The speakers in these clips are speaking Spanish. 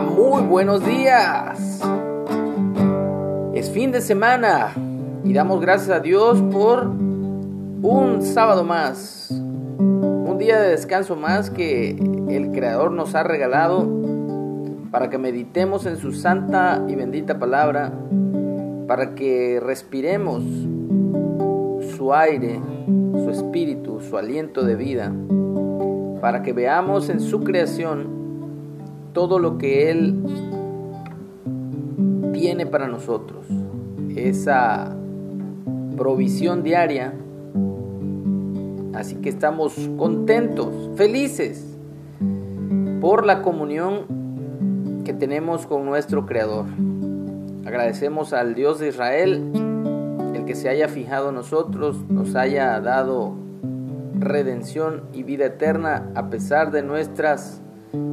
muy buenos días. Es fin de semana y damos gracias a Dios por un sábado más, un día de descanso más que el Creador nos ha regalado para que meditemos en su santa y bendita palabra, para que respiremos su aire, su espíritu, su aliento de vida, para que veamos en su creación todo lo que Él tiene para nosotros, esa provisión diaria. Así que estamos contentos, felices por la comunión que tenemos con nuestro Creador. Agradecemos al Dios de Israel, el que se haya fijado en nosotros, nos haya dado redención y vida eterna a pesar de nuestras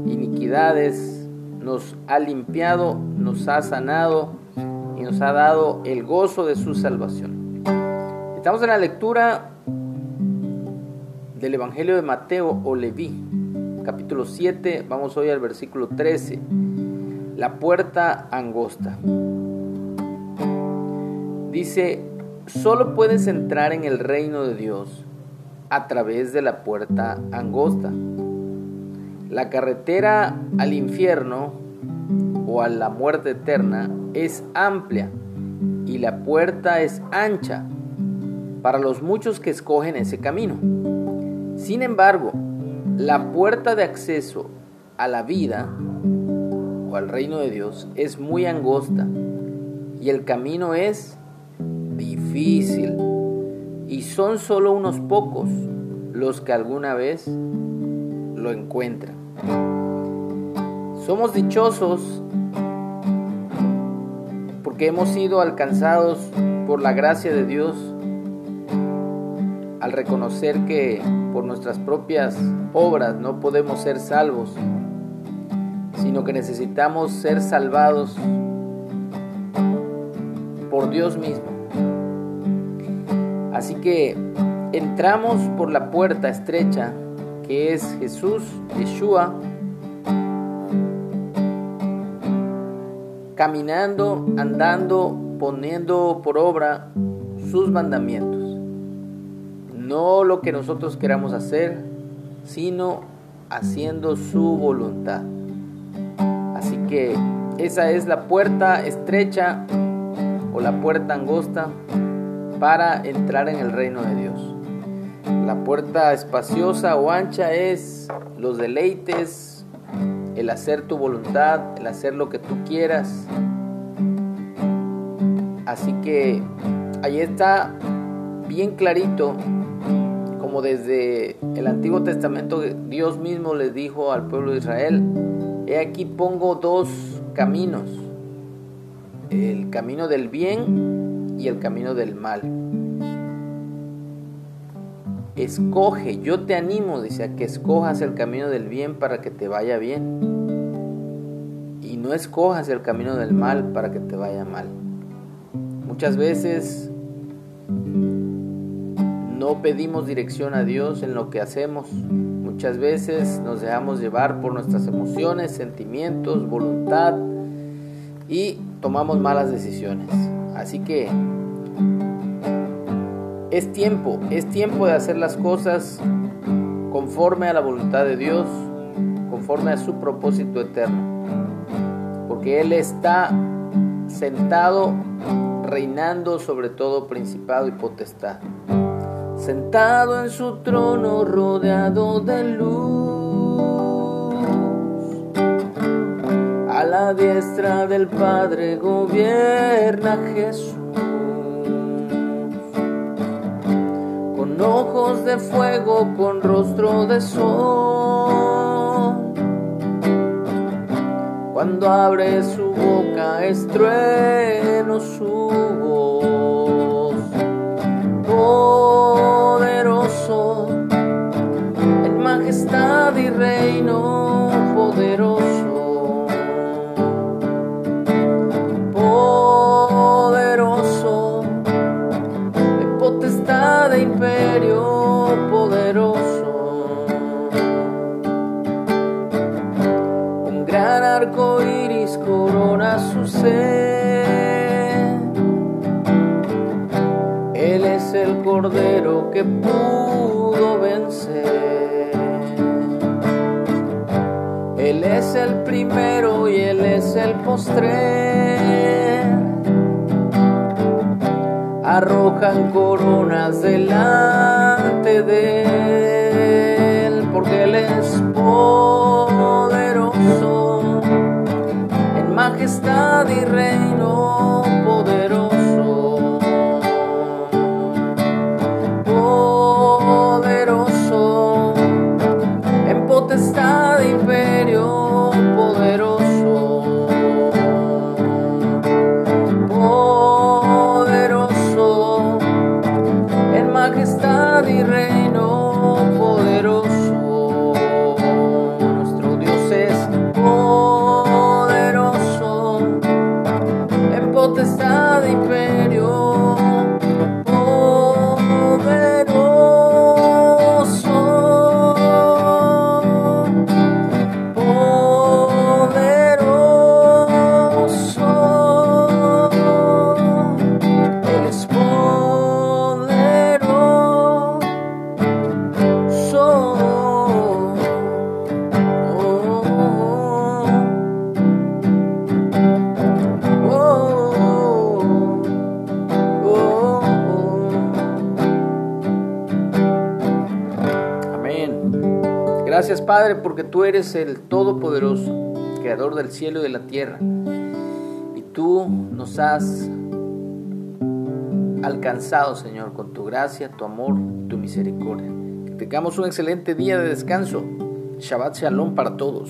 iniquidades, nos ha limpiado, nos ha sanado y nos ha dado el gozo de su salvación. Estamos en la lectura del Evangelio de Mateo o Leví, capítulo 7, vamos hoy al versículo 13, la puerta angosta. Dice, solo puedes entrar en el reino de Dios a través de la puerta angosta la carretera al infierno o a la muerte eterna es amplia y la puerta es ancha para los muchos que escogen ese camino. Sin embargo, la puerta de acceso a la vida o al reino de Dios es muy angosta y el camino es difícil y son solo unos pocos los que alguna vez lo encuentran. Somos dichosos porque hemos sido alcanzados por la gracia de Dios al reconocer que por nuestras propias obras no podemos ser salvos, sino que necesitamos ser salvados por Dios mismo. Así que entramos por la puerta estrecha que es Jesús, Yeshua, caminando, andando, poniendo por obra sus mandamientos. No lo que nosotros queramos hacer, sino haciendo su voluntad. Así que esa es la puerta estrecha o la puerta angosta para entrar en el reino de Dios. La puerta espaciosa o ancha es los deleites, el hacer tu voluntad, el hacer lo que tú quieras. Así que ahí está bien clarito, como desde el Antiguo Testamento Dios mismo les dijo al pueblo de Israel, he aquí pongo dos caminos, el camino del bien y el camino del mal escoge, yo te animo, dice, a que escojas el camino del bien para que te vaya bien. Y no escojas el camino del mal para que te vaya mal. Muchas veces no pedimos dirección a Dios en lo que hacemos. Muchas veces nos dejamos llevar por nuestras emociones, sentimientos, voluntad y tomamos malas decisiones. Así que es tiempo, es tiempo de hacer las cosas conforme a la voluntad de Dios, conforme a su propósito eterno. Porque Él está sentado reinando sobre todo principado y potestad. Sentado en su trono rodeado de luz. A la diestra del Padre gobierna Jesús. De fuego con rostro de sol. Cuando abre su boca estrueno su voz. Él es el cordero que pudo vencer. Él es el primero y él es el postrer. Arrojan coronas delante de él porque él es majestad y Gracias Padre porque tú eres el Todopoderoso, Creador del cielo y de la tierra. Y tú nos has alcanzado, Señor, con tu gracia, tu amor, tu misericordia. Que tengamos un excelente día de descanso. Shabbat Shalom para todos.